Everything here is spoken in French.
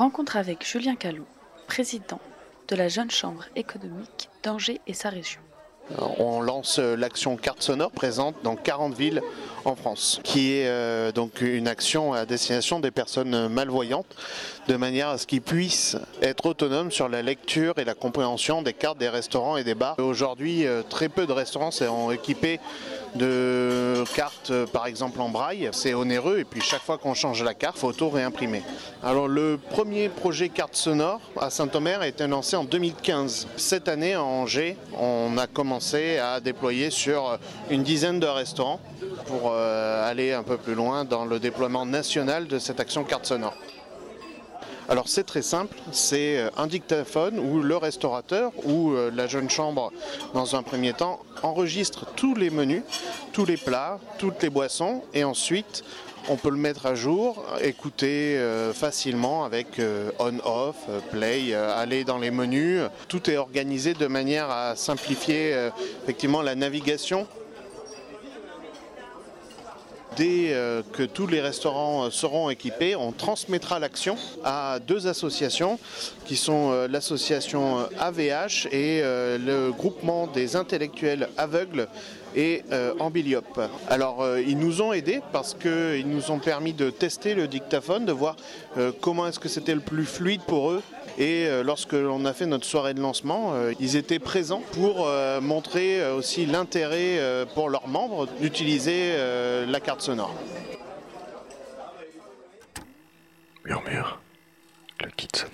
Rencontre avec Julien Callot, président de la Jeune Chambre économique d'Angers et sa région. On lance l'action carte sonore présente dans 40 villes en France, qui est euh, donc une action à destination des personnes malvoyantes, de manière à ce qu'ils puissent être autonomes sur la lecture et la compréhension des cartes des restaurants et des bars. Aujourd'hui, euh, très peu de restaurants sont équipés de cartes, par exemple en braille. C'est onéreux et puis chaque fois qu'on change la carte, faut tout réimprimer. Alors le premier projet carte sonore à Saint-Omer a été lancé en 2015. Cette année, à Angers, on a commencé à déployer sur une dizaine de restaurants pour euh, aller un peu plus loin dans le déploiement national de cette action carte sonore. Alors c'est très simple, c'est euh, un dictaphone où le restaurateur ou euh, la jeune chambre dans un premier temps enregistre tous les menus, tous les plats, toutes les boissons et ensuite on peut le mettre à jour, écouter facilement avec on-off, play, aller dans les menus. Tout est organisé de manière à simplifier effectivement la navigation Dès euh, que tous les restaurants euh, seront équipés, on transmettra l'action à deux associations qui sont euh, l'association AVH et le groupement des intellectuels aveugles et Ambiliop. Alors ils nous ont aidés parce qu'ils nous ont permis de tester le dictaphone, de voir comment est-ce que c'était le plus fluide pour eux et euh, lorsque l'on a fait notre soirée de lancement, euh, ils étaient présents pour euh, montrer aussi l'intérêt pour leurs membres d'utiliser la carte sonore. Murmure, le kit sonore.